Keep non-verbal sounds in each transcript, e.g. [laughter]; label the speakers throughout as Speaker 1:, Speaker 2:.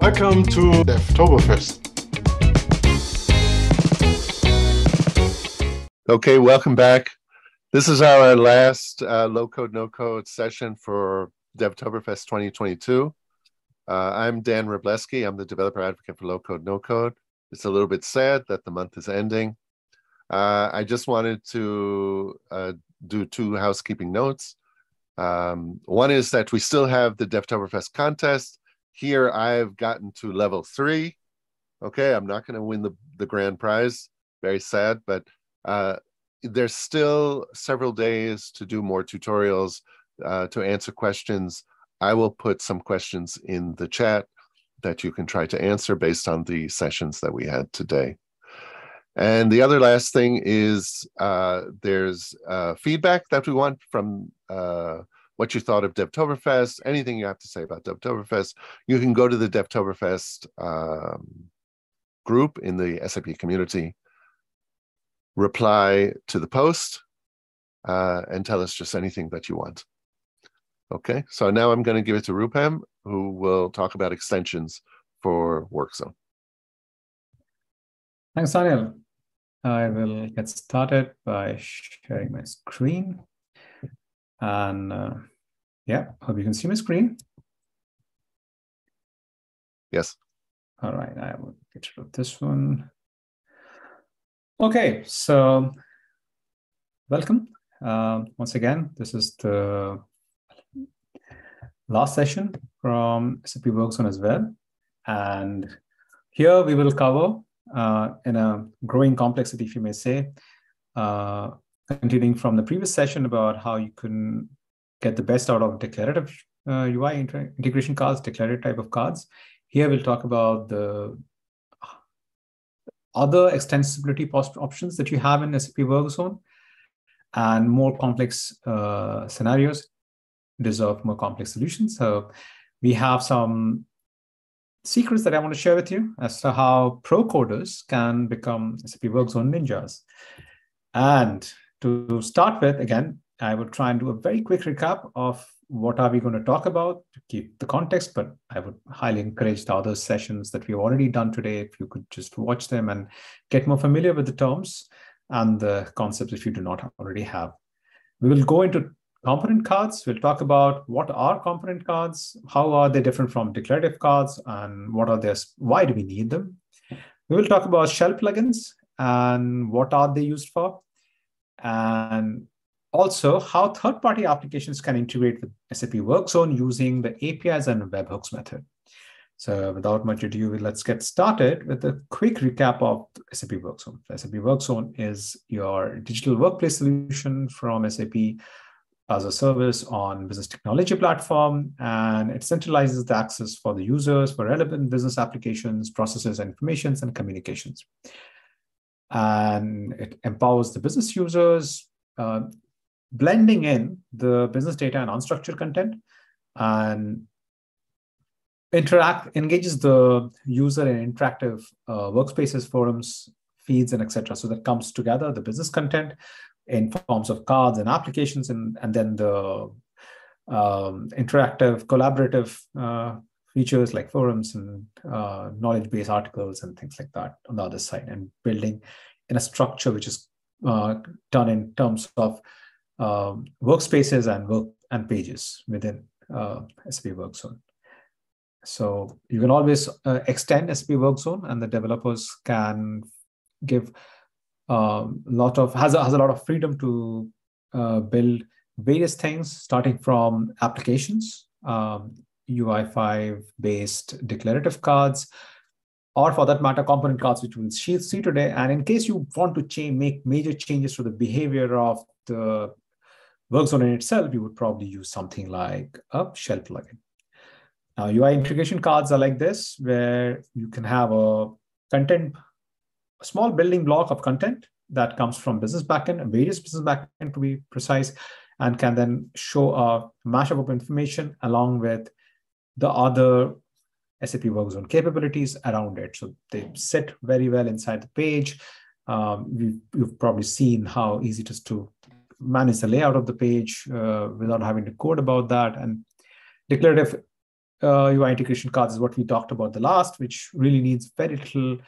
Speaker 1: Welcome to Devtoberfest.
Speaker 2: Okay, welcome back. This is our last uh, low code, no code session for Devtoberfest 2022. Uh, I'm Dan Wroblewski. I'm the developer advocate for low code, no code. It's a little bit sad that the month is ending. Uh, I just wanted to uh, do two housekeeping notes. Um, one is that we still have the Devtoberfest contest. Here I've gotten to level three. Okay, I'm not going to win the, the grand prize. Very sad, but uh, there's still several days to do more tutorials, uh, to answer questions. I will put some questions in the chat that you can try to answer based on the sessions that we had today. And the other last thing is uh, there's uh, feedback that we want from uh, what you thought of Devtoberfest, anything you have to say about Devtoberfest. You can go to the Devtoberfest um, group in the SAP community, reply to the post, uh, and tell us just anything that you want. Okay, so now I'm going to give it to Rupam, who will talk about extensions for WorkZone.
Speaker 3: Thanks, Daniel. I will get started by sharing my screen. And uh, yeah, hope you can see my screen.
Speaker 2: Yes.
Speaker 3: All right, I will get rid of this one. Okay, so welcome. Uh, once again, this is the last session from SAP WorkZone as well. And here we will cover uh, in a growing complexity, if you may say, uh, continuing from the previous session about how you can get the best out of declarative uh, UI integration cards, declarative type of cards. Here we'll talk about the other extensibility options that you have in SAP WorkZone and more complex uh, scenarios deserve more complex solutions. So we have some secrets that I want to share with you as to how pro coders can become SAP WorkZone ninjas. And to start with, again, I will try and do a very quick recap of what are we going to talk about to keep the context, but I would highly encourage the other sessions that we've already done today, if you could just watch them and get more familiar with the terms and the concepts if you do not already have. We will go into component cards. We'll talk about what are component cards, how are they different from declarative cards, and what are their, why do we need them? We will talk about shell plugins and what are they used for, and also how third-party applications can integrate with SAP WorkZone using the APIs and webhooks method. So without much ado, let's get started with a quick recap of SAP WorkZone. SAP WorkZone is your digital workplace solution from SAP as a service on business technology platform and it centralizes the access for the users for relevant business applications processes informations and communications and it empowers the business users uh, blending in the business data and unstructured content and interact engages the user in interactive uh, workspaces forums feeds and etc so that comes together the business content in forms of cards and applications, and, and then the um, interactive, collaborative uh, features like forums and uh, knowledge base articles and things like that on the other side, and building in a structure which is uh, done in terms of um, workspaces and work and pages within uh, SAP WorkZone. So you can always uh, extend SAP WorkZone, and the developers can give a um, lot of has a, has a lot of freedom to uh, build various things, starting from applications, um, UI5 based declarative cards, or for that matter, component cards, which we'll see today. And in case you want to change, make major changes to the behavior of the workzone in itself, you would probably use something like a shell plugin. Now, UI integration cards are like this, where you can have a content a small building block of content that comes from business backend, various business backend to be precise, and can then show a mashup of information along with the other SAP WorkZone capabilities around it. So they sit very well inside the page. Um, we've, you've probably seen how easy it is to manage the layout of the page uh, without having to code about that. And declarative uh, UI integration cards is what we talked about the last, which really needs very little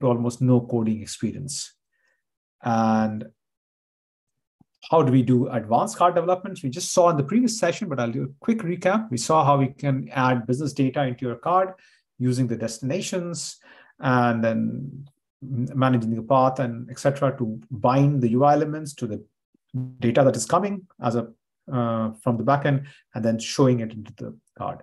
Speaker 3: to almost no coding experience. And how do we do advanced card developments? We just saw in the previous session, but I'll do a quick recap. We saw how we can add business data into your card using the destinations and then managing the path and etc. to bind the UI elements to the data that is coming as a uh, from the backend and then showing it into the card.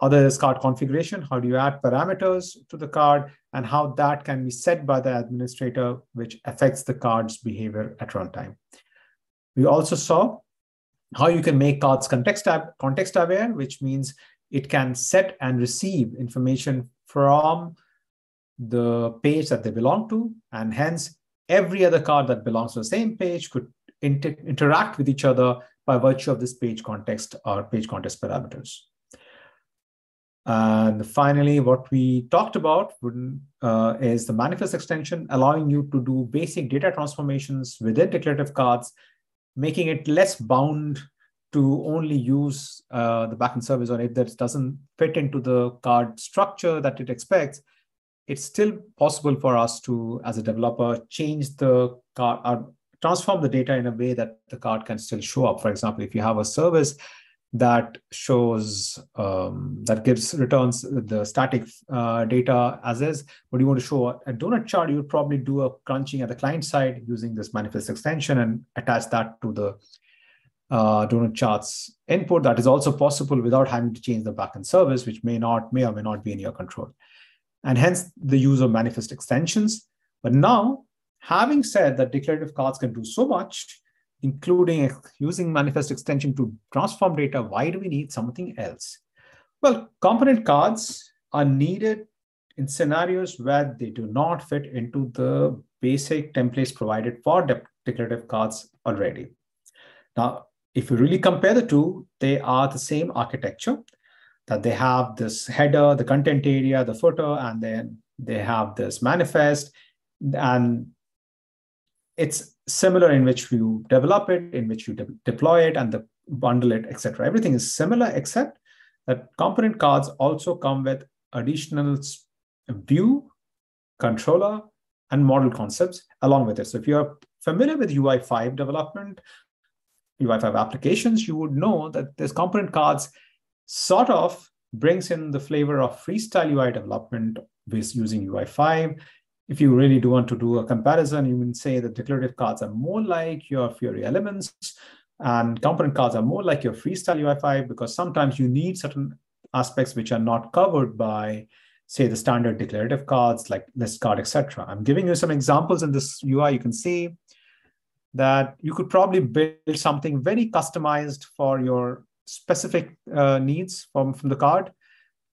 Speaker 3: Other is card configuration. How do you add parameters to the card and how that can be set by the administrator, which affects the card's behavior at runtime. We also saw how you can make cards context, context aware, which means it can set and receive information from the page that they belong to. And hence, every other card that belongs to the same page could inter interact with each other by virtue of this page context or page context parameters. And finally, what we talked about uh, is the manifest extension, allowing you to do basic data transformations within declarative cards, making it less bound to only use uh, the backend service, or if that doesn't fit into the card structure that it expects, it's still possible for us to, as a developer, change the card transform the data in a way that the card can still show up. For example, if you have a service that shows um, that gives returns the static uh, data as is but you want to show a donut chart you would probably do a crunching at the client side using this manifest extension and attach that to the uh, donut charts input. That is also possible without having to change the backend service which may not may or may not be in your control. And hence the use of manifest extensions. But now having said that declarative cards can do so much including using manifest extension to transform data, why do we need something else? Well, component cards are needed in scenarios where they do not fit into the basic templates provided for de declarative cards already. Now, if you really compare the two, they are the same architecture, that they have this header, the content area, the footer, and then they have this manifest, and it's similar in which you develop it, in which you de deploy it, and the bundle it, etc. Everything is similar, except that component cards also come with additional view, controller, and model concepts along with it. So if you're familiar with UI5 development, UI5 applications, you would know that this component cards sort of brings in the flavor of freestyle UI development with using UI5 if you really do want to do a comparison, you can say that declarative cards are more like your Fiori elements and component cards are more like your freestyle UI5 because sometimes you need certain aspects which are not covered by, say, the standard declarative cards like list card, etc. I'm giving you some examples in this UI. You can see that you could probably build something very customized for your specific uh, needs from, from the card.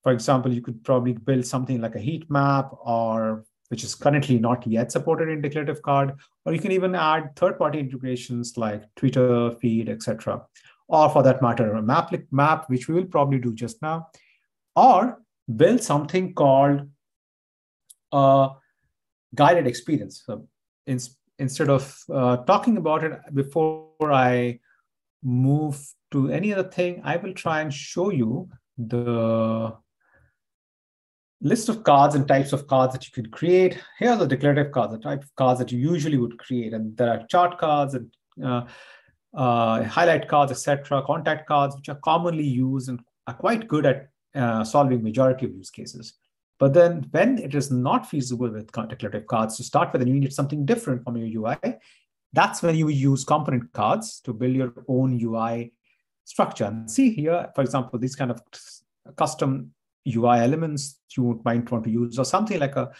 Speaker 3: For example, you could probably build something like a heat map or which is currently not yet supported in declarative card, or you can even add third-party integrations like Twitter, feed, etc. Or for that matter, a map, map, which we will probably do just now, or build something called a guided experience. So in, instead of uh, talking about it before I move to any other thing, I will try and show you the list of cards and types of cards that you can create. Here are the declarative cards, the type of cards that you usually would create. And there are chart cards and uh, uh, highlight cards, etc., contact cards, which are commonly used and are quite good at uh, solving majority of use cases. But then when it is not feasible with declarative cards to start with and you need something different from your UI, that's when you use component cards to build your own UI structure. And see here, for example, these kind of custom UI elements you might want to use, or something like a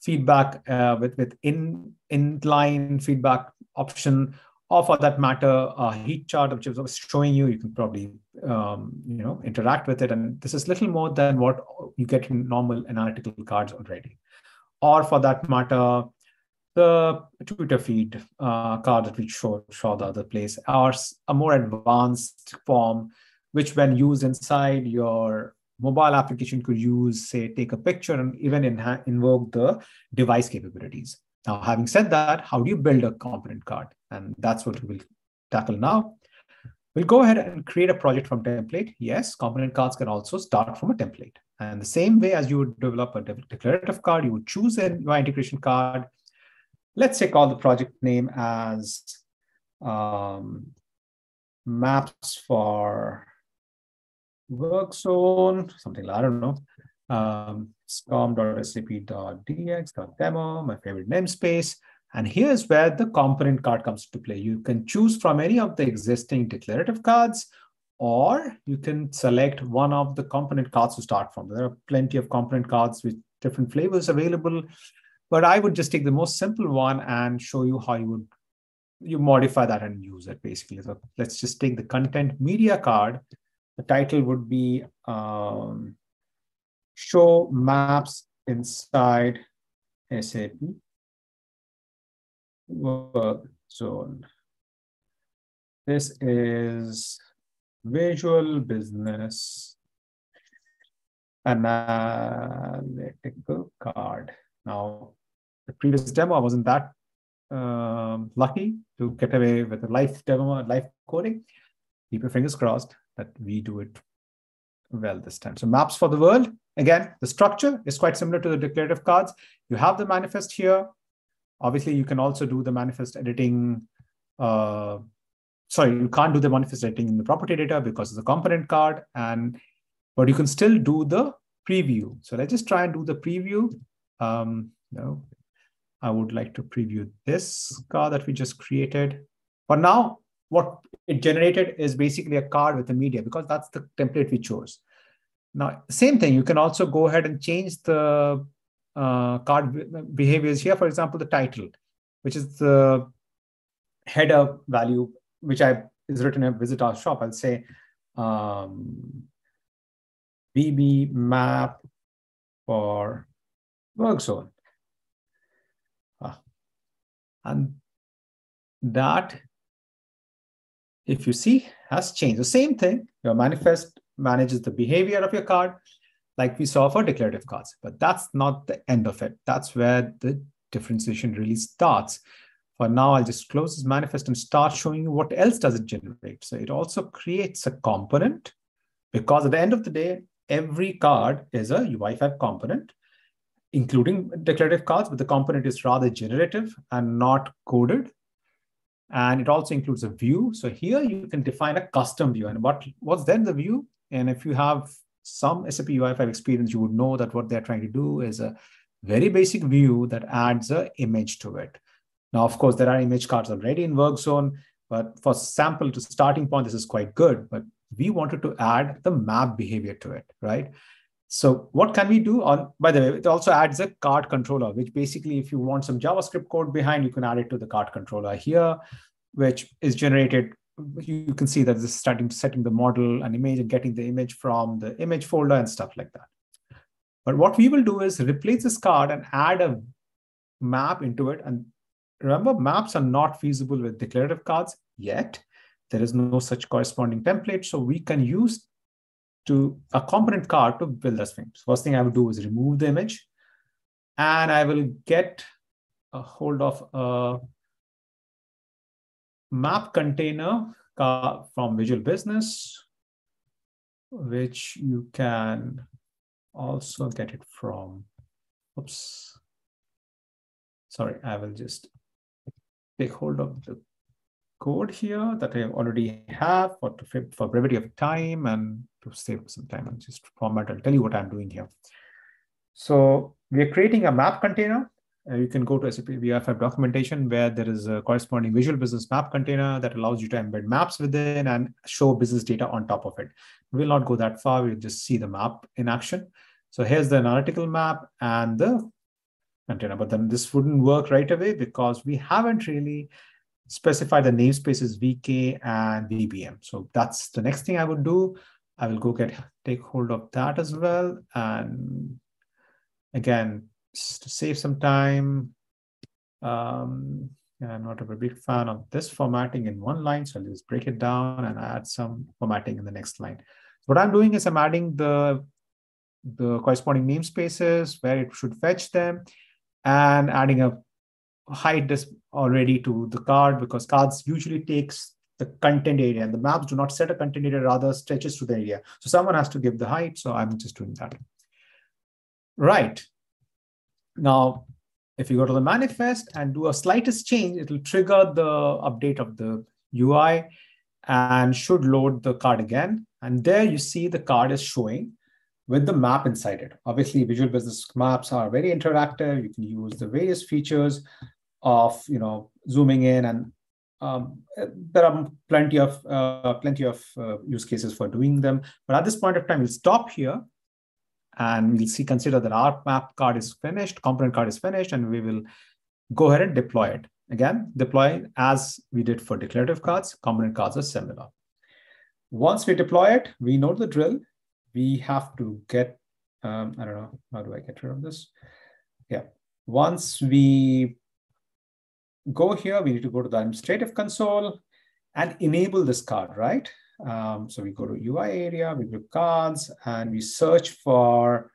Speaker 3: feedback uh, with with in inline feedback option, or for that matter, a heat chart which is showing you. You can probably um, you know interact with it, and this is little more than what you get in normal analytical cards already. Or for that matter, the Twitter feed uh, card that we showed show the other place, or a more advanced form, which when used inside your mobile application could use, say, take a picture and even invoke the device capabilities. Now, having said that, how do you build a component card? And that's what we will tackle now. We'll go ahead and create a project from template. Yes, component cards can also start from a template. And the same way as you would develop a declarative card, you would choose a UI integration card. Let's say call the project name as um, maps for work zone, something I don't know, um, scom.sap.dx.demo, my favorite namespace. And here's where the component card comes to play. You can choose from any of the existing declarative cards, or you can select one of the component cards to start from. There are plenty of component cards with different flavors available, but I would just take the most simple one and show you how you would you modify that and use it basically. So let's just take the content media card. The title would be um, show maps inside SAP work zone. This is visual business analytical card. Now, the previous demo, I wasn't that um, lucky to get away with a live demo, live coding. Keep your fingers crossed that we do it well this time. So maps for the world. Again, the structure is quite similar to the declarative cards. You have the manifest here. Obviously, you can also do the manifest editing. Uh, sorry, you can't do the manifest editing in the property data because it's a component card, and but you can still do the preview. So let's just try and do the preview. Um, no, I would like to preview this card that we just created. For now, what it generated is basically a card with the media because that's the template we chose. Now, same thing, you can also go ahead and change the uh, card behaviors here. For example, the title, which is the header value, which I is written in visit our shop. I'll say um, VB map for work zone. Ah. And that, if you see, has changed. The same thing, your manifest manages the behavior of your card like we saw for declarative cards. But that's not the end of it. That's where the differentiation really starts. For now, I'll just close this manifest and start showing you what else does it generate. So it also creates a component because at the end of the day, every card is a UI5 component, including declarative cards, but the component is rather generative and not coded. And it also includes a view. So here you can define a custom view. And what, what's then the view? And if you have some SAP UI5 experience, you would know that what they're trying to do is a very basic view that adds an image to it. Now, of course, there are image cards already in WorkZone, but for sample to starting point, this is quite good. But we wanted to add the map behavior to it, right? So what can we do on, by the way, it also adds a card controller, which basically, if you want some JavaScript code behind, you can add it to the card controller here, which is generated you can see that this is starting to setting the model and image and getting the image from the image folder and stuff like that. But what we will do is replace this card and add a map into it. And remember, maps are not feasible with declarative cards yet. There is no such corresponding template. So we can use to a component card to build this thing. First thing I would do is remove the image and I will get a hold of a map container from Visual Business, which you can also get it from, oops, sorry, I will just take hold of the code here that I already have for, for brevity of time and to save some time and just format, I'll tell you what I'm doing here. So we're creating a map container uh, you can go to SAP UI5 documentation where there is a corresponding visual business map container that allows you to embed maps within and show business data on top of it. We'll not go that far. We'll just see the map in action. So here's the analytical map and the container, but then this wouldn't work right away because we haven't really specified the namespaces VK and VBM. So that's the next thing I would do. I will go get take hold of that as well. And again, to save some time. Um, I'm not a big fan of this formatting in one line, so I'll just break it down and add some formatting in the next line. What I'm doing is I'm adding the, the corresponding namespaces where it should fetch them and adding a this already to the card because cards usually takes the content area. And the maps do not set a content area, rather stretches to the area. So someone has to give the height. So I'm just doing that. Right. Now, if you go to the manifest and do a slightest change, it will trigger the update of the UI and should load the card again. And there you see the card is showing with the map inside it. Obviously, Visual Business Maps are very interactive. You can use the various features of you know zooming in, and um, there are plenty of uh, plenty of uh, use cases for doing them. But at this point of time, we'll stop here, and we'll see consider that our map card is finished, component card is finished, and we will go ahead and deploy it. Again, deploy as we did for declarative cards. Component cards are similar. Once we deploy it, we know the drill we have to get, um, I don't know, how do I get rid of this? Yeah, once we go here, we need to go to the administrative console and enable this card, right? Um, so we go to UI area, we go cards, and we search for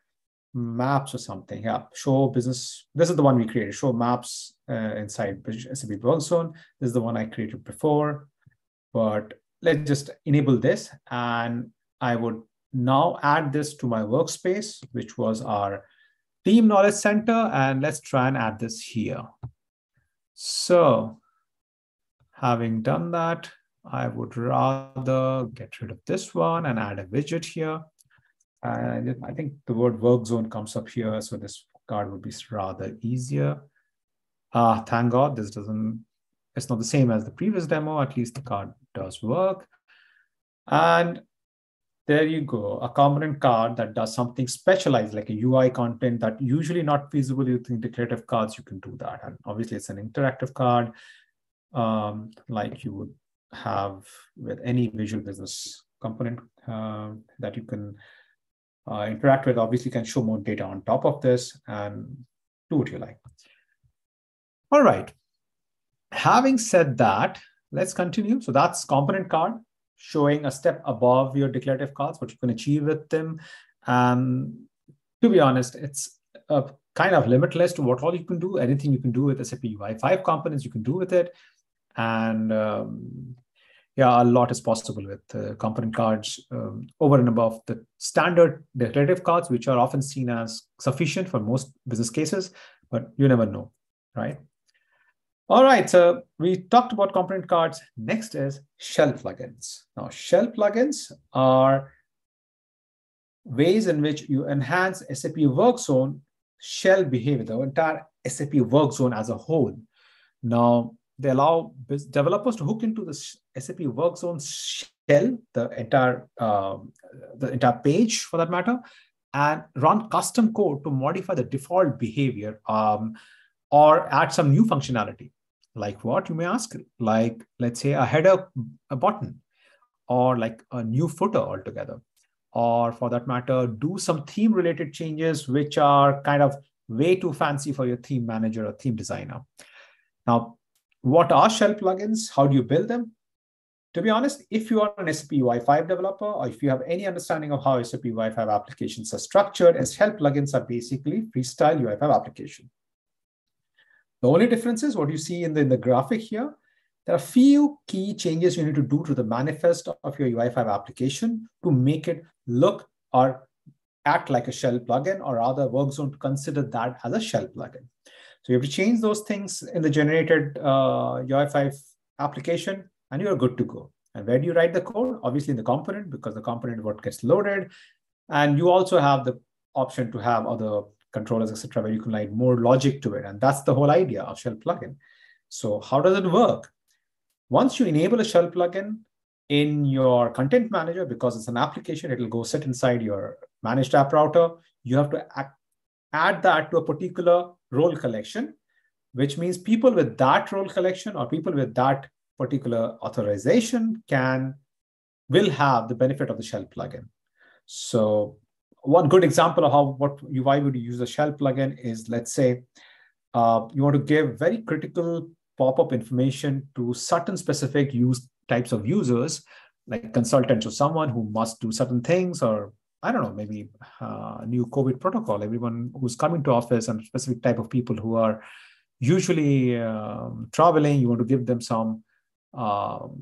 Speaker 3: maps or something. Yeah, show business. This is the one we created. Show maps uh, inside SAP Workzone. This is the one I created before, but let's just enable this, and I would now add this to my workspace, which was our team knowledge center. And let's try and add this here. So having done that, I would rather get rid of this one and add a widget here. And I think the word work zone comes up here. So this card would be rather easier. Ah, thank God this doesn't, it's not the same as the previous demo. At least the card does work. And there you go, a component card that does something specialized like a UI content that usually not feasible using declarative cards, you can do that. And obviously it's an interactive card um, like you would have with any visual business component uh, that you can uh, interact with. Obviously can show more data on top of this and do what you like. All right. Having said that, let's continue. So that's component card showing a step above your declarative cards, what you can achieve with them. And to be honest, it's a kind of limitless to what all you can do. Anything you can do with SAP UI5 components, you can do with it. And um, yeah, a lot is possible with uh, component cards um, over and above the standard declarative cards, which are often seen as sufficient for most business cases, but you never know, right? All right, so we talked about component cards. Next is shell plugins. Now, shell plugins are ways in which you enhance SAP work zone shell behavior, the entire SAP work zone as a whole. Now, they allow developers to hook into the SAP work zone shell, the entire uh, the entire page for that matter, and run custom code to modify the default behavior um, or add some new functionality. Like what, you may ask? Like, let's say a header a button, or like a new footer altogether. Or for that matter, do some theme related changes, which are kind of way too fancy for your theme manager or theme designer. Now, what are shell plugins? How do you build them? To be honest, if you are an SAP UI5 developer, or if you have any understanding of how SAP UI5 applications are structured, as shell plugins are basically freestyle UI5 application. The only difference is what you see in the, in the graphic here. There are a few key changes you need to do to the manifest of your UI5 application to make it look or act like a shell plugin, or rather Workzone to consider that as a shell plugin. So you have to change those things in the generated uh, UI5 application, and you're good to go. And where do you write the code? Obviously in the component, because the component what gets loaded. And you also have the option to have other controllers, etc., where you can add more logic to it. And that's the whole idea of shell plugin. So how does it work? Once you enable a shell plugin in your content manager, because it's an application, it will go sit inside your managed app router. You have to act, add that to a particular role collection, which means people with that role collection or people with that particular authorization can will have the benefit of the shell plugin. So one good example of how what you why would use a shell plugin is let's say uh, you want to give very critical pop-up information to certain specific use types of users like consultants or someone who must do certain things or i don't know maybe uh, new covid protocol. Everyone who's coming to office and specific type of people who are usually um, traveling you want to give them some um,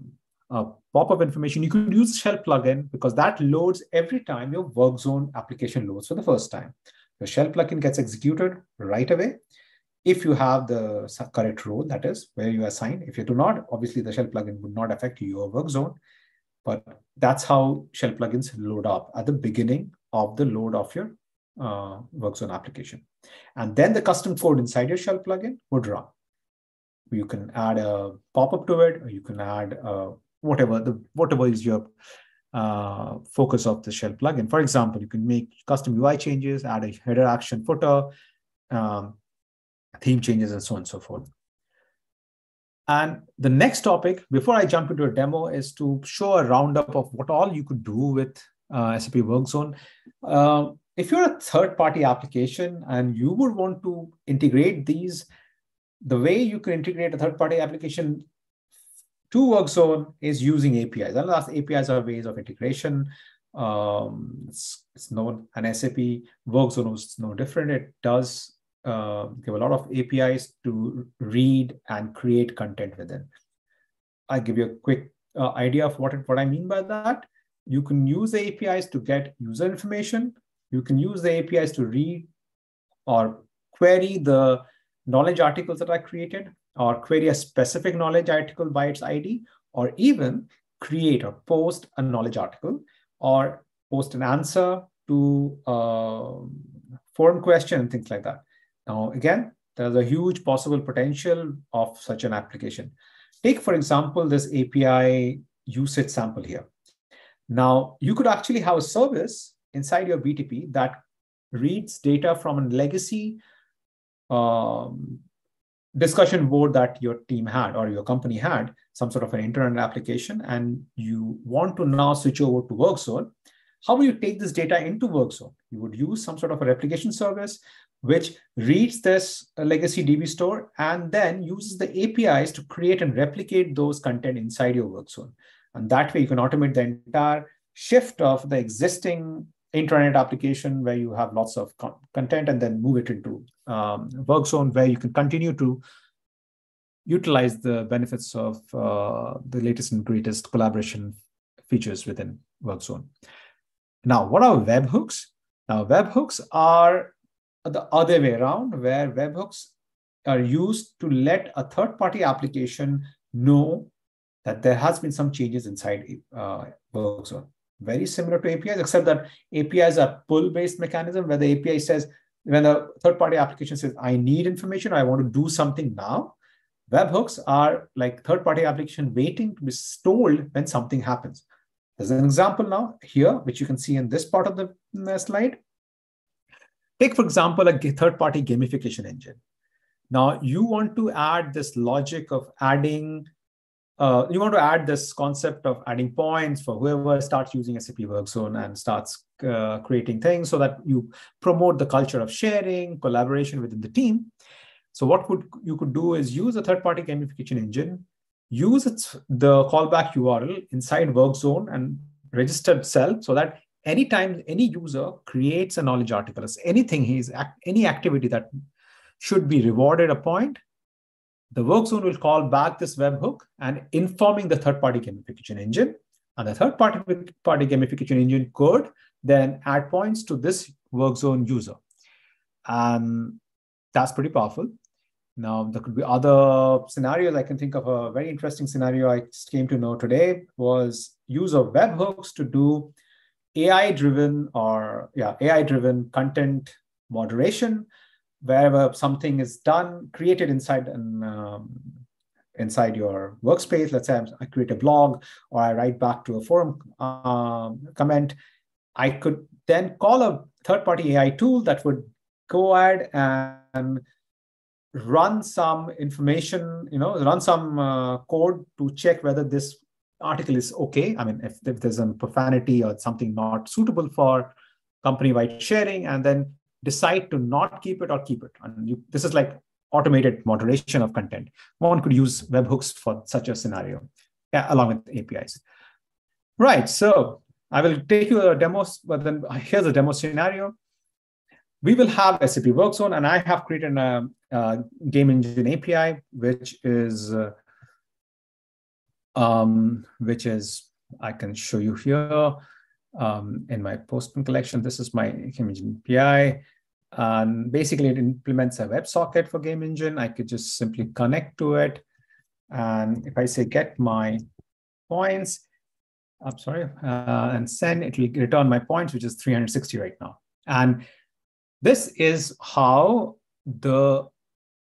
Speaker 3: uh, pop-up information. You could use shell plugin because that loads every time your work zone application loads for the first time. The shell plugin gets executed right away. If you have the correct role, that is where you assign. If you do not, obviously the shell plugin would not affect your work zone. But that's how shell plugins load up at the beginning of the load of your uh, work zone application. And then the custom code inside your shell plugin would run. You can add a pop-up to it, or you can add uh, whatever the whatever is your uh, focus of the shell plugin. For example, you can make custom UI changes, add a header action footer, um, theme changes, and so on and so forth. And the next topic, before I jump into a demo, is to show a roundup of what all you could do with uh, SAP WorkZone. Uh, if you're a third-party application and you would want to integrate these, the way you can integrate a third-party application to WorkZone is using APIs. And last APIs are ways of integration. Um, it's, it's known an SAP WorkZone is no different. It does uh, give a lot of APIs to read and create content within. I'll give you a quick uh, idea of what, what I mean by that. You can use the APIs to get user information. You can use the APIs to read or query the knowledge articles that are created or query a specific knowledge article by its ID, or even create or post a knowledge article or post an answer to a forum question and things like that. Now, again, there's a huge possible potential of such an application. Take, for example, this API usage sample here. Now, you could actually have a service inside your BTP that reads data from a legacy um, discussion board that your team had or your company had, some sort of an internet application, and you want to now switch over to WorkZone, how will you take this data into WorkZone? You would use some sort of a replication service which reads this legacy DB store and then uses the APIs to create and replicate those content inside your WorkZone. And that way you can automate the entire shift of the existing intranet application where you have lots of con- content and then move it into um, WorkZone where you can continue to utilize the benefits of uh, the latest and greatest collaboration features within WorkZone. Now, what are webhooks? Now, webhooks are the other way around, where webhooks are used to let a third-party application know that there has been some changes inside uh, WorkZone very similar to APIs, except that APIs are pull-based mechanism where the API says, when the third-party application says, I need information, I want to do something now. Webhooks are like third-party application waiting to be told when something happens. There's an example now here, which you can see in this part of the mm, uh, slide. Take, for example, a third-party gamification engine. Now, you want to add this logic of adding uh, you want to add this concept of adding points for whoever starts using SAP WorkZone and starts uh, creating things so that you promote the culture of sharing, collaboration within the team. So what could you could do is use a third-party gamification engine, use its the callback URL inside WorkZone and register itself so that anytime any user creates a knowledge article, anything he's any activity that should be rewarded a point, the workzone will call back this webhook and informing the third-party gamification engine. And the third-party party gamification engine could then add points to this workzone user. And that's pretty powerful. Now, there could be other scenarios. I can think of a very interesting scenario I came to know today was use of webhooks to do AI-driven or yeah, AI-driven content moderation wherever something is done, created inside an um, inside your workspace. Let's say I create a blog or I write back to a forum uh, comment. I could then call a third-party AI tool that would go ahead and run some information, you know, run some uh, code to check whether this article is okay. I mean, if, if there's a profanity or something not suitable for company-wide sharing, and then decide to not keep it or keep it. And you, this is like automated moderation of content. One could use webhooks for such a scenario, yeah, along with APIs. Right, so I will take you a demo, but then here's a demo scenario. We will have SAP WorkZone, and I have created a, a game engine API, which is uh, um, which is, I can show you here um, in my Postman collection. This is my Game Engine API. And basically it implements a WebSocket for Game Engine. I could just simply connect to it. And if I say get my points, I'm sorry, uh, and send, it will return my points, which is 360 right now. And this is how the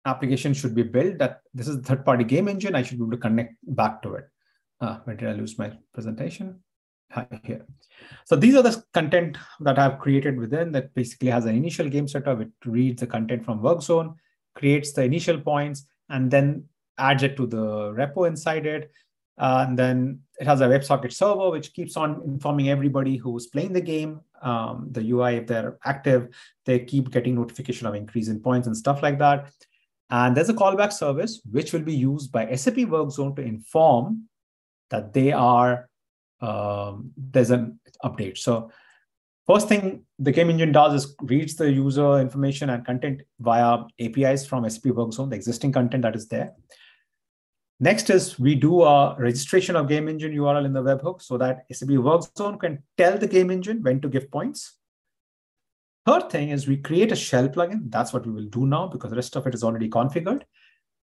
Speaker 3: application should be built that this is third party game engine. I should be able to connect back to it. Uh, where did I lose my presentation? Here. So these are the content that I've created within that basically has an initial game setup. It reads the content from WorkZone, creates the initial points, and then adds it to the repo inside it. Uh, and then it has a WebSocket server, which keeps on informing everybody who's playing the game. Um, the UI, if they're active, they keep getting notification of increase in points and stuff like that. And there's a callback service, which will be used by SAP WorkZone to inform that they are um, there's an update. So first thing the game engine does is reads the user information and content via APIs from SAP WorkZone, the existing content that is there. Next is we do a registration of game engine URL in the webhook so that SAP WorkZone can tell the game engine when to give points. Third thing is we create a shell plugin. That's what we will do now because the rest of it is already configured,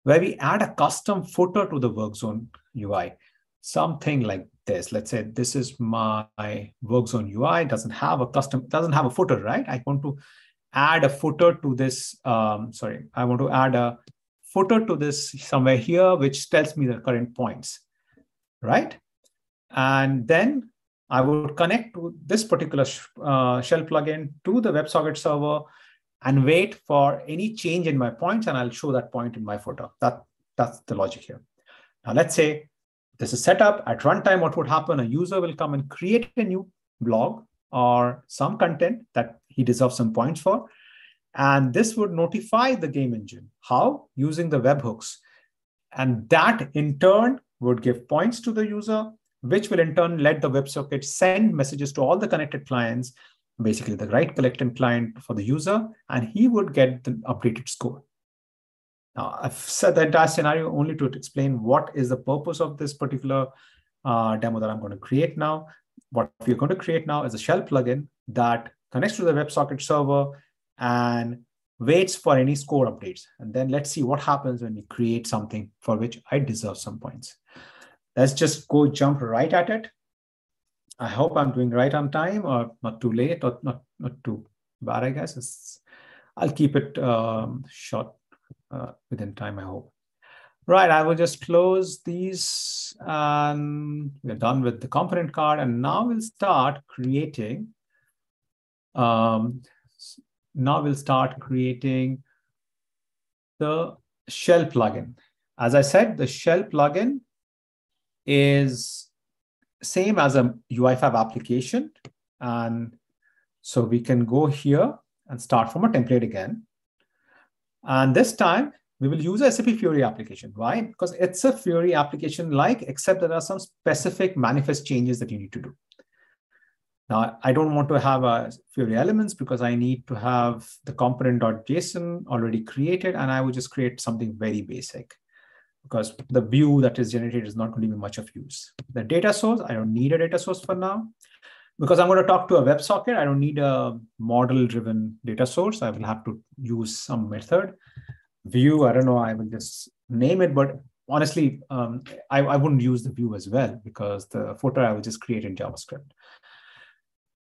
Speaker 3: where we add a custom footer to the WorkZone UI. Something like this. Let's say this is my WorkZone UI. It doesn't have a custom, doesn't have a footer, right? I want to add a footer to this. Um, sorry, I want to add a footer to this somewhere here, which tells me the current points, right? And then I would connect to this particular uh, shell plugin to the WebSocket server and wait for any change in my points, and I'll show that point in my footer. That, that's the logic here. Now, let's say this is set up at runtime. What would happen? A user will come and create a new blog or some content that he deserves some points for. And this would notify the game engine. How? Using the webhooks. And that in turn would give points to the user, which will in turn let the WebSocket send messages to all the connected clients, basically the right collecting client for the user, and he would get the updated score. Now, I've said the entire scenario only to explain what is the purpose of this particular uh, demo that I'm going to create now. What we're going to create now is a shell plugin that connects to the WebSocket server and waits for any score updates. And then let's see what happens when we create something for which I deserve some points. Let's just go jump right at it. I hope I'm doing right on time or not too late or not, not too bad, I guess. It's, I'll keep it um, short uh, within time, I hope. Right, I will just close these and we're done with the component card. And now we'll start creating, um, now we'll start creating the shell plugin. As I said, the shell plugin is same as a UI5 application. And so we can go here and start from a template again. And this time we will use a SAP Fiori application. Why? Because it's a Fiori application like, except there are some specific manifest changes that you need to do. Now, I don't want to have a Fiori elements because I need to have the component.json already created, and I will just create something very basic because the view that is generated is not going to be much of use. The data source, I don't need a data source for now because I'm going to talk to a WebSocket, I don't need a model driven data source. I will have to use some method. View, I don't know, I will just name it, but honestly, um, I, I wouldn't use the view as well because the footer I will just create in JavaScript.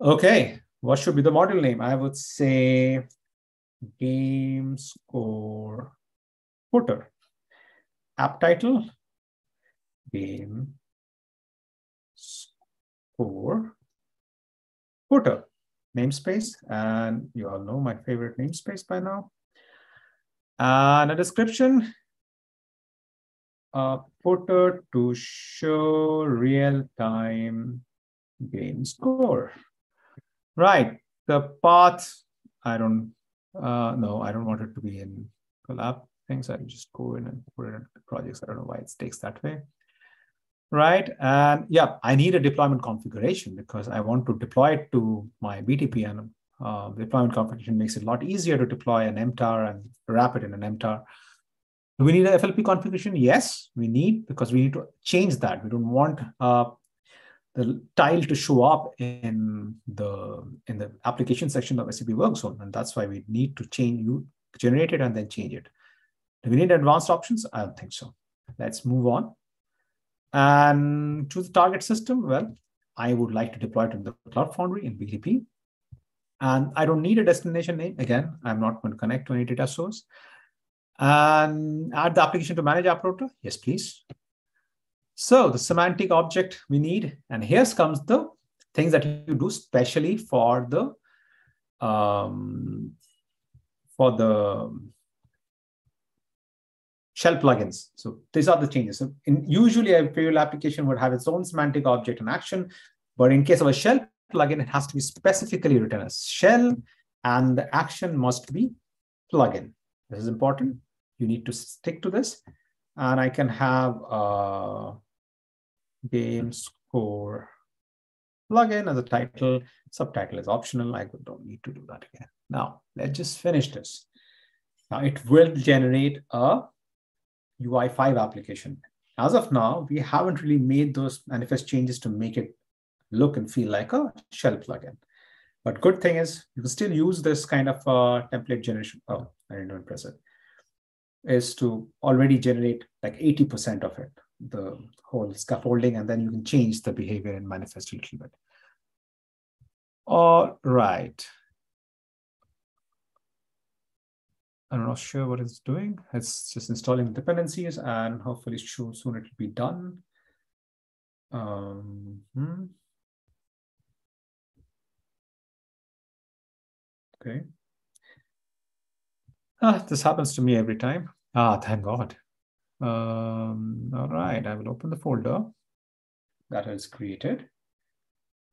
Speaker 3: Okay, what should be the model name? I would say game score footer. App title, game score footer namespace. And you all know my favorite namespace by now. And a description, a footer to show real-time game score. Right, the path, I don't, uh, no, I don't want it to be in collab things. I just go in and put it in projects. I don't know why it takes that way right? And yeah, I need a deployment configuration because I want to deploy it to my BTP and uh, deployment configuration makes it a lot easier to deploy an MTAR and wrap it in an MTAR. Do we need a FLP configuration? Yes, we need because we need to change that. We don't want uh, the tile to show up in the in the application section of SAP Workzone, and that's why we need to change you generate it and then change it. Do we need advanced options? I don't think so. Let's move on. And to the target system, well, I would like to deploy it in the Cloud Foundry in BTP. And I don't need a destination name. Again, I'm not going to connect to any data source. And add the application to manage app router. Yes, please. So the semantic object we need, and here comes the things that you do specially for the um, for the shell plugins. So these are the changes. So in, usually a payroll application would have its own semantic object and action, but in case of a shell plugin, it has to be specifically written as shell and the action must be plugin. This is important. You need to stick to this. And I can have a game score plugin as a title. Subtitle is optional. I don't need to do that again. Now, let's just finish this. Now, it will generate a UI5 application. As of now, we haven't really made those manifest changes to make it look and feel like a shell plugin. But good thing is you can still use this kind of uh, template generation. Oh, I didn't even press it. Is to already generate like 80% of it, the whole scaffolding, and then you can change the behavior and manifest a little bit. All right. I'm not sure what it's doing. It's just installing dependencies and hopefully soon it will be done. Um, hmm. Okay. Ah, this happens to me every time. Ah, thank God. Um, all right, I will open the folder that is created.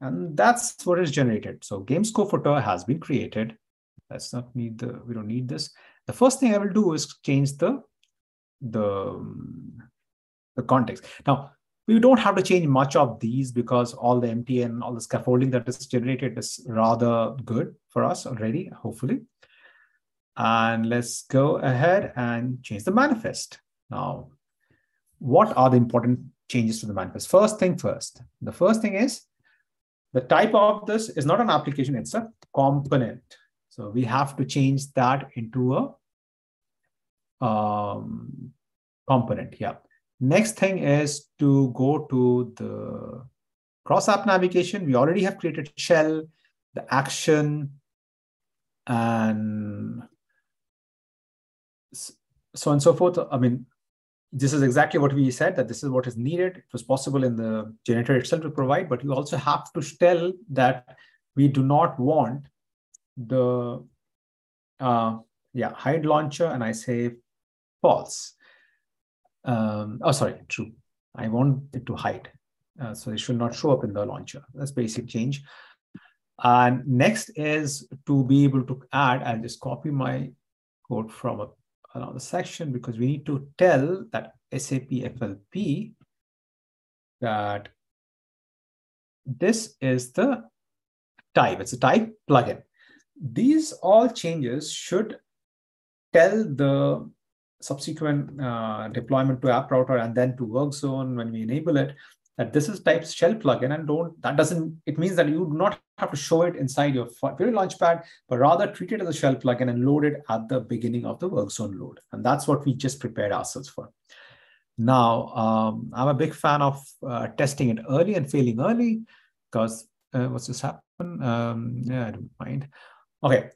Speaker 3: And that's what is generated. So GameScore footer has been created. Let's not need the, we don't need this. The first thing I will do is change the, the, the context. Now, we don't have to change much of these because all the MT and all the scaffolding that is generated is rather good for us already, hopefully. And let's go ahead and change the manifest. Now, what are the important changes to the manifest? First thing first. The first thing is the type of this is not an application, it's a component. So we have to change that into a um, component. Yeah. Next thing is to go to the cross app navigation. We already have created shell, the action, and so on and so forth. I mean, this is exactly what we said that this is what is needed. It was possible in the generator itself to provide, but you also have to tell that we do not want the uh, yeah hide launcher and I say false. Um, oh, sorry, true. I want it to hide. Uh, so it should not show up in the launcher. That's basic change. And next is to be able to add, I'll just copy my code from a, another section because we need to tell that SAP FLP that this is the type. It's a type plugin. These all changes should tell the subsequent uh, deployment to app router and then to work zone when we enable it that this is type shell plugin and don't that doesn't it means that you do not have to show it inside your very launchpad but rather treat it as a shell plugin and load it at the beginning of the work zone load. And that's what we just prepared ourselves for. Now um, i'm a big fan of uh, testing it early and failing early because uh, what's this happen? Um, yeah i don't mind Okay,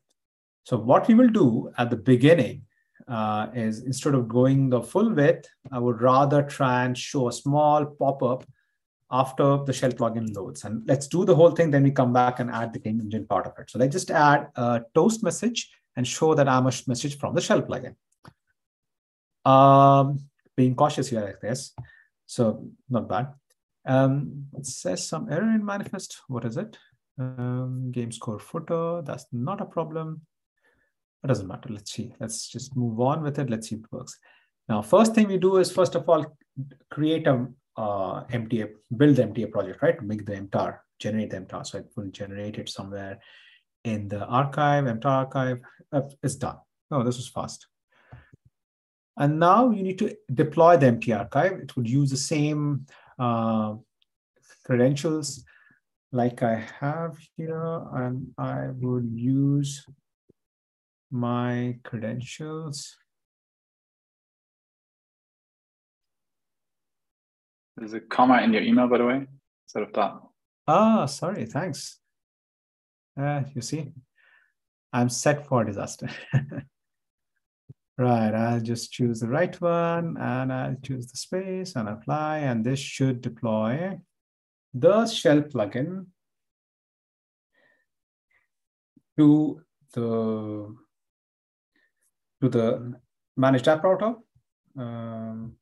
Speaker 3: so what we will do at the beginning uh, is instead of going the full width, I would rather try and show a small pop-up after the shell plugin loads. And let's do the whole thing, then we come back and add the game engine part of it. So let's just add a toast message and show that I'm a message from the shell plugin. Um, being cautious here, like this, So not bad. Um, it says some error in manifest. What is it? Um, game score footer, that's not a problem. It doesn't matter. Let's see. Let's just move on with it. Let's see if it works. Now, first thing we do is first of all, create a uh, MTA, build the MTA project, right? Make the MTAR, generate the MTAR. So it will generate it somewhere in the archive, MTAR archive. Uh, it's done. Oh, this was fast. And now you need to deploy the empty archive. It would use the same uh, credentials like I have here, and I would use my credentials.
Speaker 4: There's a comma in your email, by the way, instead of that.
Speaker 3: Ah, sorry, thanks. Uh, you see, I'm set for disaster. [laughs] right, I'll just choose the right one and I'll choose the space and apply, and this should deploy the shell plugin to the to the managed app router. Um,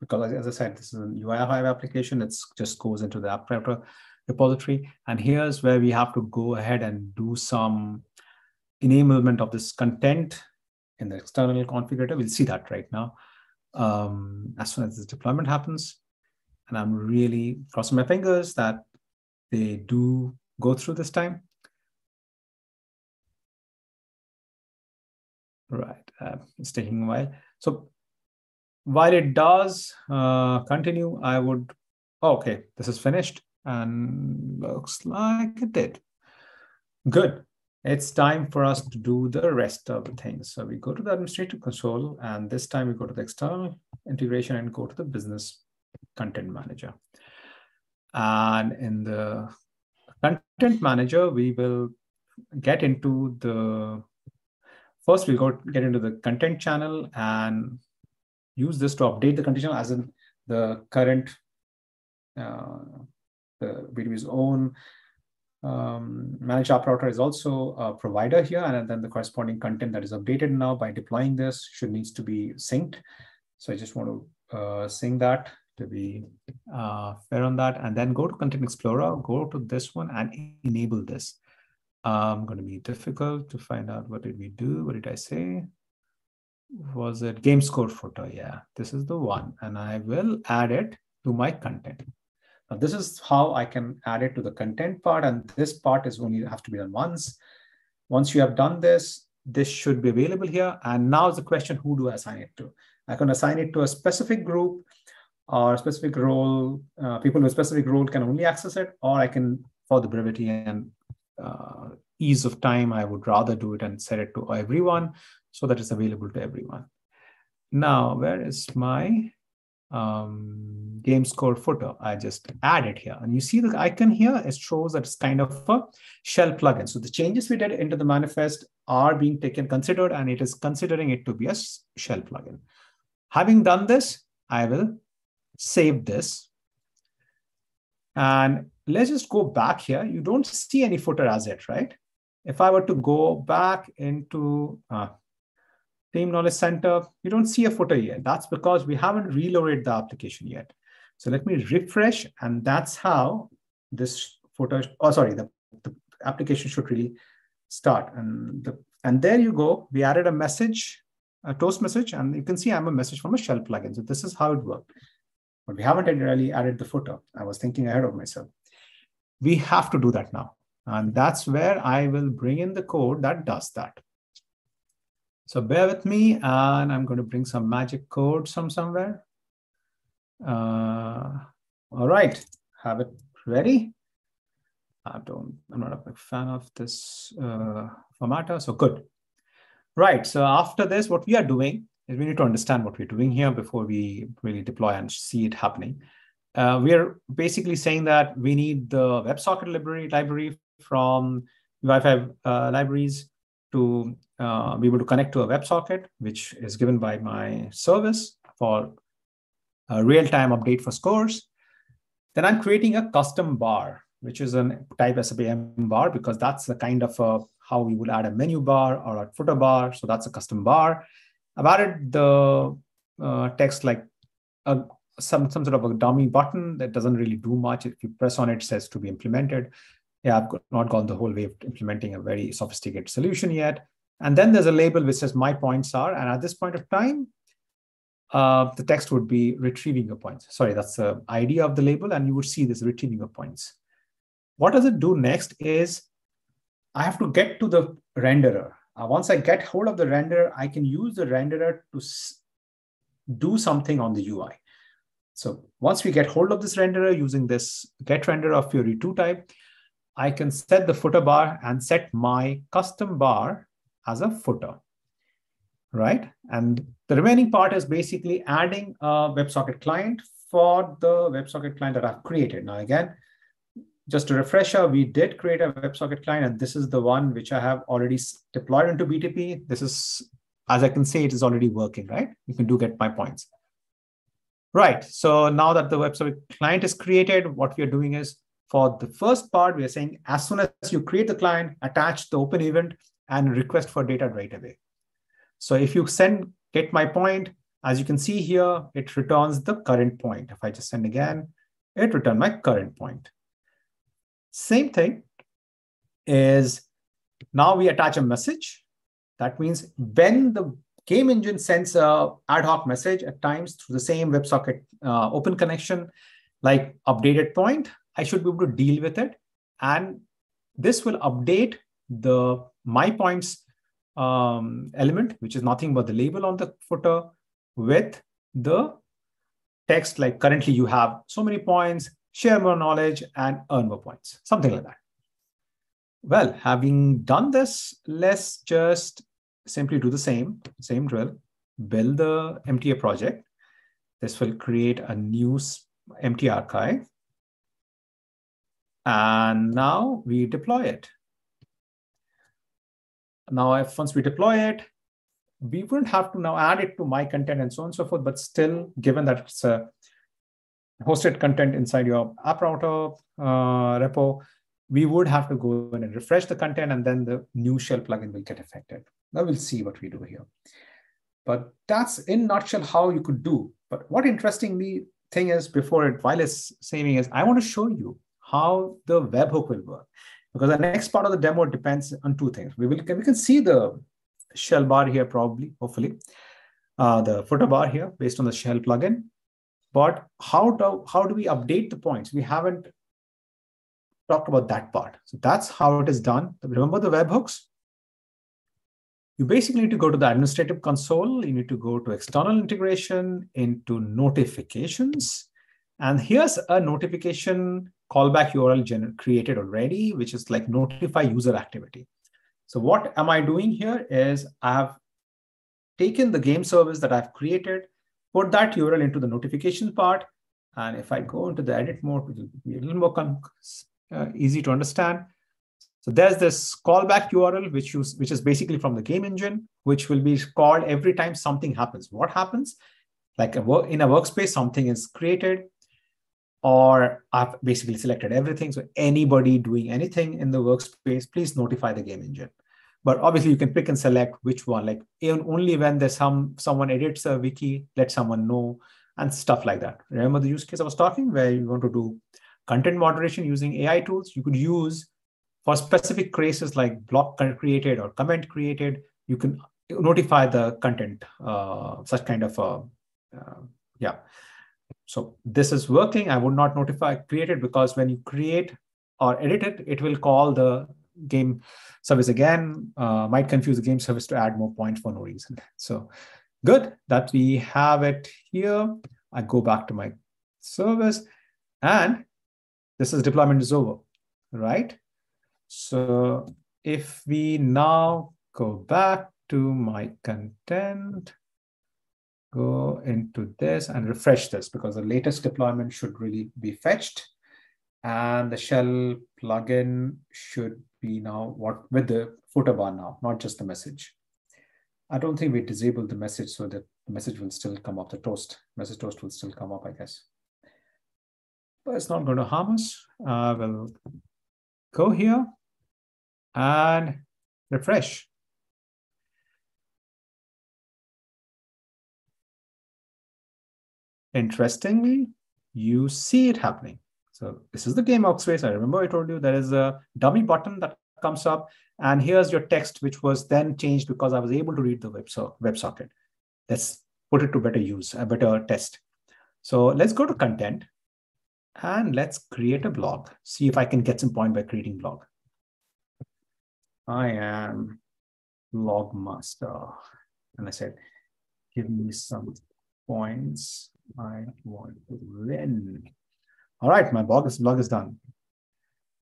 Speaker 3: because as I said, this is an UI5 application. It just goes into the app router repository. And here's where we have to go ahead and do some enablement of this content in the external configurator. We'll see that right now um, as soon as this deployment happens. And I'm really crossing my fingers that they do go through this time. Right, uh, it's taking a while. So while it does uh, continue, I would, oh, okay, this is finished and looks like it did. Good. It's time for us to do the rest of the things. So we go to the administrative console and this time we go to the external integration and go to the business content manager. And in the content manager, we will get into the, first we'll go get into the content channel and use this to update the content channel as in the current, uh, the BTP's own um, managed app router is also a provider here, and then the corresponding content that is updated now by deploying this should needs to be synced. So I just want to uh, sync that to be uh, fair on that. And then go to Content Explorer, go to this one and enable this. I'm going to be difficult to find out what did we do? What did I say? Was it game score footer? Yeah, this is the one. And I will add it to my content. Now, this is how I can add it to the content part. And this part is only have to be done once. Once you have done this, this should be available here. And now is the question, who do I assign it to? I can assign it to a specific group or specific role. Uh, people with specific role can only access it, or I can, for the brevity and uh, ease of time, I would rather do it and set it to everyone so that it's available to everyone. Now, where is my um, game score footer? I just add it here. And you see the icon here, it shows that it's kind of a shell plugin. So the changes we did into the manifest are being taken, considered, and it is considering it to be a shell plugin. Having done this, I will save this. And let's just go back here. You don't see any footer as yet, right? If I were to go back into uh, Team Knowledge Center, you don't see a footer yet. That's because we haven't reloaded the application yet. So let me refresh, and that's how this footer, oh, sorry, the, the application should really start. And, the, and there you go. We added a message a toast message, and you can see I'm a message from a shell plugin. So this is how it worked. But we haven't really added the footer. I was thinking ahead of myself. We have to do that now. And that's where I will bring in the code that does that. So bear with me, and I'm going to bring some magic code from somewhere. Uh, all right, have it ready. I don't, I'm not a big fan of this uh, formatter, so good. Right. So after this, what we are doing is we need to understand what we're doing here before we really deploy and see it happening. Uh, we are basically saying that we need the WebSocket library, library from UI5 uh, libraries to uh, be able to connect to a WebSocket, which is given by my service for a real-time update for scores. Then I'm creating a custom bar, which is a type SAP bar because that's the kind of a how we would add a menu bar or a footer bar. So that's a custom bar. I've added the uh, text like a, some, some sort of a dummy button that doesn't really do much. If you press on it, it says to be implemented. Yeah, I've not gone the whole way of implementing a very sophisticated solution yet. And then there's a label which says my points are. And at this point of time, uh, the text would be retrieving your points. Sorry, that's the idea of the label. And you would see this retrieving your points. What does it do next is I have to get to the renderer. Uh, once I get hold of the renderer, I can use the renderer to do something on the UI. So once we get hold of this renderer using this get renderer of Fiori 2 type, I can set the footer bar and set my custom bar as a footer, right? And the remaining part is basically adding a WebSocket client for the WebSocket client that I've created. Now, again, just a refresher, we did create a WebSocket client, and this is the one which I have already deployed into BTP. This is, as I can say, it is already working, right? You can do get my points. Right, so now that the WebSocket client is created, what we are doing is for the first part, we are saying as soon as you create the client, attach the open event and request for data right away. So if you send get my point, as you can see here, it returns the current point. If I just send again, it returns my current point. Same thing is now we attach a message. That means when the game engine sends a ad hoc message at times through the same WebSocket uh, open connection, like updated point, I should be able to deal with it. And this will update the my points um, element, which is nothing but the label on the footer with the text like currently you have so many points, share more knowledge and earn more points, something like that. Well, having done this, let's just simply do the same, same drill, build the MTA project. This will create a new empty archive. And now we deploy it. Now, if once we deploy it, we wouldn't have to now add it to my content and so on and so forth, but still, given that it's a hosted content inside your app router uh, repo, we would have to go in and refresh the content and then the new shell plugin will get affected. Now we'll see what we do here. But that's in nutshell how you could do. But what interestingly thing is before it, while it's saving is, I want to show you how the webhook will work. Because the next part of the demo depends on two things. We will we can see the shell bar here probably, hopefully, uh, the footer bar here based on the shell plugin. But how do, how do we update the points? We haven't talked about that part. So that's how it is done. Remember the webhooks? You basically need to go to the administrative console. You need to go to external integration into notifications. And here's a notification callback URL created already, which is like notify user activity. So what am I doing here is I have taken the game service that I've created, put that URL into the notification part. And if I go into the edit mode, it will be a little more uh, easy to understand. So there's this callback URL, which, you, which is basically from the game engine, which will be called every time something happens. What happens? Like a work, in a workspace, something is created, or I've basically selected everything. So anybody doing anything in the workspace, please notify the game engine. But obviously you can pick and select which one, like only when there's some someone edits a wiki, let someone know and stuff like that. Remember the use case I was talking where you want to do content moderation using AI tools, you could use for specific cases like block created or comment created, you can notify the content, uh, such kind of, uh, uh, yeah. So this is working. I would not notify created because when you create or edit it, it will call the game service again, uh, might confuse the game service to add more points for no reason. So good that we have it here. I go back to my service and this is deployment is over, right? So if we now go back to my content, go into this and refresh this because the latest deployment should really be fetched. And the shell plugin should be now what with the footer bar now, not just the message. I don't think we disabled the message so that the message will still come up. The toast, message toast will still come up, I guess. But it's not going to harm us. Uh, we'll go here and refresh. Interestingly, you see it happening. So this is the game workspace. I remember I told you there is a dummy button that comes up and here's your text, which was then changed because I was able to read the web so WebSocket. Let's put it to better use, a better test. So let's go to content and let's create a blog. See if I can get some point by creating blog. I am blog master. And I said, give me some points I want to win. All right, my blog is, blog is done.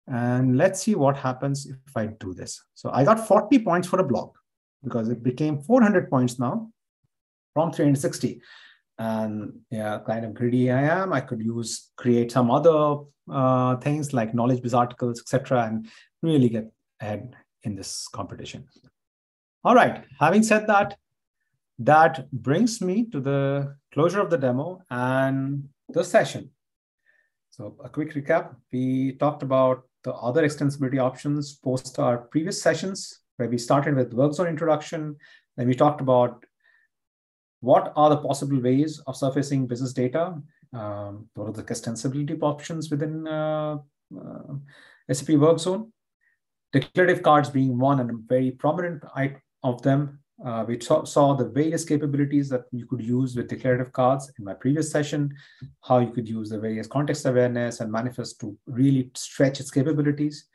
Speaker 3: And let's see what happens if I do this. So I got 40 points for a blog because it became 400 points now from 360. And yeah, kind of greedy I am. I could use create some other uh, things like knowledge base articles, etc., and really get ahead in this competition. All right. Having said that, that brings me to the closure of the demo and the session. So a quick recap, we talked about the other extensibility options post our previous sessions, where we started with work zone introduction. Then we talked about what are the possible ways of surfacing business data? Um, what are the extensibility options within uh, uh, SAP Work Zone? Declarative cards being one and a very prominent of them uh, we saw, saw the various capabilities that you could use with declarative cards in my previous session, how you could use the various context awareness and manifest to really stretch its capabilities.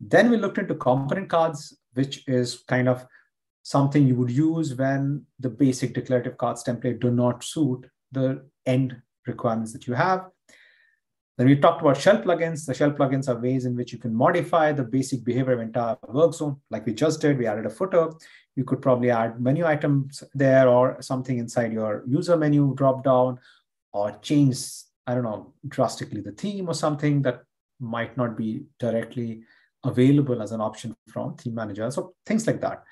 Speaker 3: Then we looked into component cards, which is kind of something you would use when the basic declarative cards template do not suit the end requirements that you have. Then we talked about shell plugins. The shell plugins are ways in which you can modify the basic behavior of entire work zone. Like we just did, we added a footer. You could probably add menu items there or something inside your user menu drop down or change, I don't know, drastically the theme or something that might not be directly available as an option from theme manager. So things like that.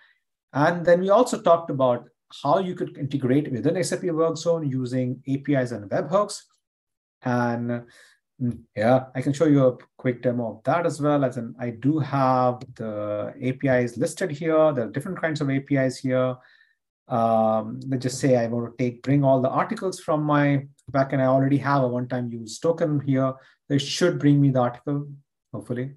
Speaker 3: And then we also talked about how you could integrate within SAP Work Zone using APIs and webhooks. And yeah, I can show you a quick demo of that as well. As in, I do have the APIs listed here. There are different kinds of APIs here. Um, let's just say I want to take bring all the articles from my backend. I already have a one-time use token here. They should bring me the article, hopefully.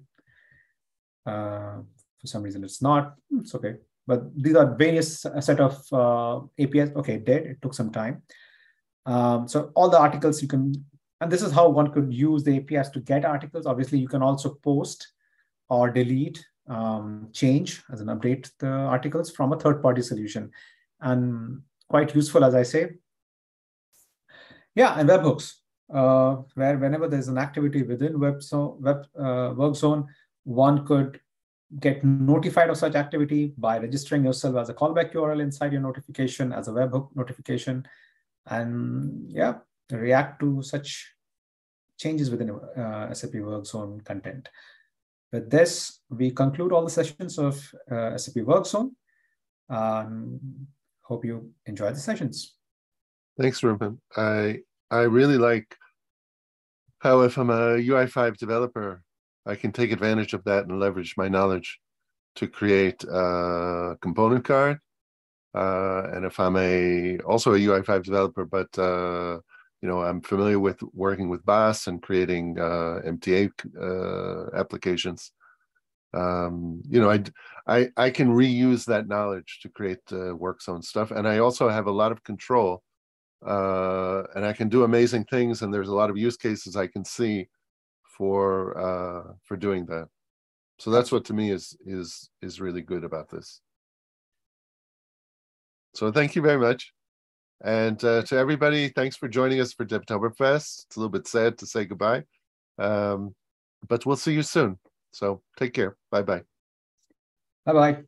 Speaker 3: Uh, for some reason, it's not. It's okay. But these are various set of uh, APIs. Okay, it did. It took some time. Um, so all the articles you can and this is how one could use the APIs to get articles. Obviously, you can also post or delete, um, change as an update the articles from a third-party solution. And quite useful, as I say. Yeah, and webhooks, uh, where whenever there's an activity within web, so web uh, work zone, one could get notified of such activity by registering yourself as a callback URL inside your notification as a webhook notification. And yeah, react to such changes within uh, SAP Work Zone content. With this, we conclude all the sessions of uh, SAP Work Zone. Um, hope you enjoy the sessions.
Speaker 2: Thanks, Ruben. I I really like how if I'm a UI5 developer, I can take advantage of that and leverage my knowledge to create a component card. Uh, and if I'm a also a UI5 developer, but uh, you know, I'm familiar with working with BAS and creating uh, MTA uh, applications. Um, you know, I, I I can reuse that knowledge to create uh, work zone stuff, and I also have a lot of control, uh, and I can do amazing things. And there's a lot of use cases I can see for uh, for doing that. So that's what to me is is is really good about this. So thank you very much. And uh, to everybody, thanks for joining us for Devtoberfest. It's a little bit sad to say goodbye, um, but we'll see you soon. So take care. Bye bye.
Speaker 3: Bye bye.